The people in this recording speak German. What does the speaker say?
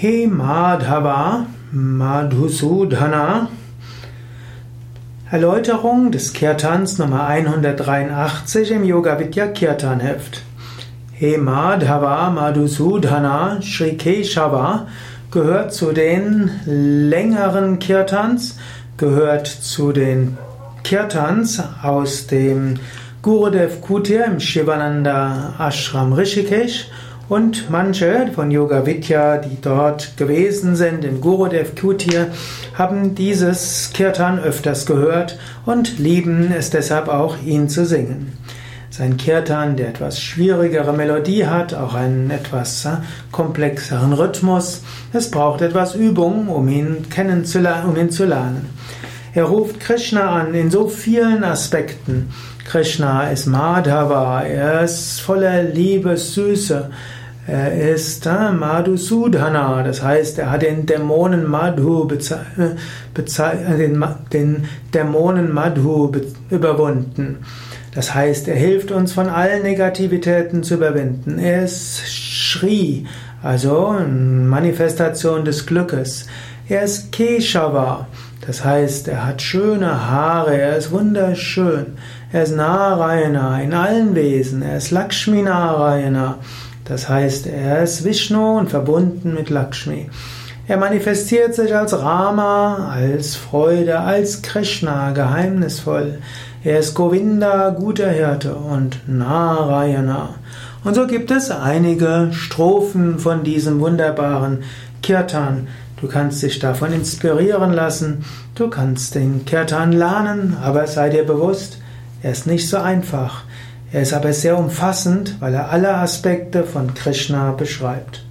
He Madhava Madhusudhana Erläuterung des Kirtans Nummer 183 im Yoga Vidya Kirtan Heft. He Madhava Madhusudhana Sri Keshava gehört zu den längeren Kirtans, gehört zu den Kirtans aus dem Gurudev Kutir im Shivananda Ashram Rishikesh und manche von Yoga Vidya, die dort gewesen sind, in Gurudev Kutir, haben dieses Kirtan öfters gehört und lieben es deshalb auch, ihn zu singen. Sein Kirtan, der etwas schwierigere Melodie hat, auch einen etwas äh, komplexeren Rhythmus. Es braucht etwas Übung, um ihn kennenzulernen, um ihn zu lernen. Er ruft Krishna an in so vielen Aspekten. Krishna ist Madhava, er ist voller Liebe, Süße. Er ist äh, Madhusudhana, das heißt, er hat den Dämonen Madhu, äh, den, den Dämonen Madhu überwunden. Das heißt, er hilft uns von allen Negativitäten zu überwinden. Er ist Shri, also Manifestation des Glückes. Er ist Keshava, das heißt, er hat schöne Haare, er ist wunderschön. Er ist Narayana in allen Wesen, er ist Lakshmi Narayana. Das heißt, er ist Vishnu und verbunden mit Lakshmi. Er manifestiert sich als Rama, als Freude, als Krishna, geheimnisvoll. Er ist Govinda, guter Hirte und Narayana. Und so gibt es einige Strophen von diesem wunderbaren Kirtan. Du kannst dich davon inspirieren lassen, du kannst den Kirtan lernen, aber sei dir bewusst, er ist nicht so einfach. Er ist aber sehr umfassend, weil er alle Aspekte von Krishna beschreibt.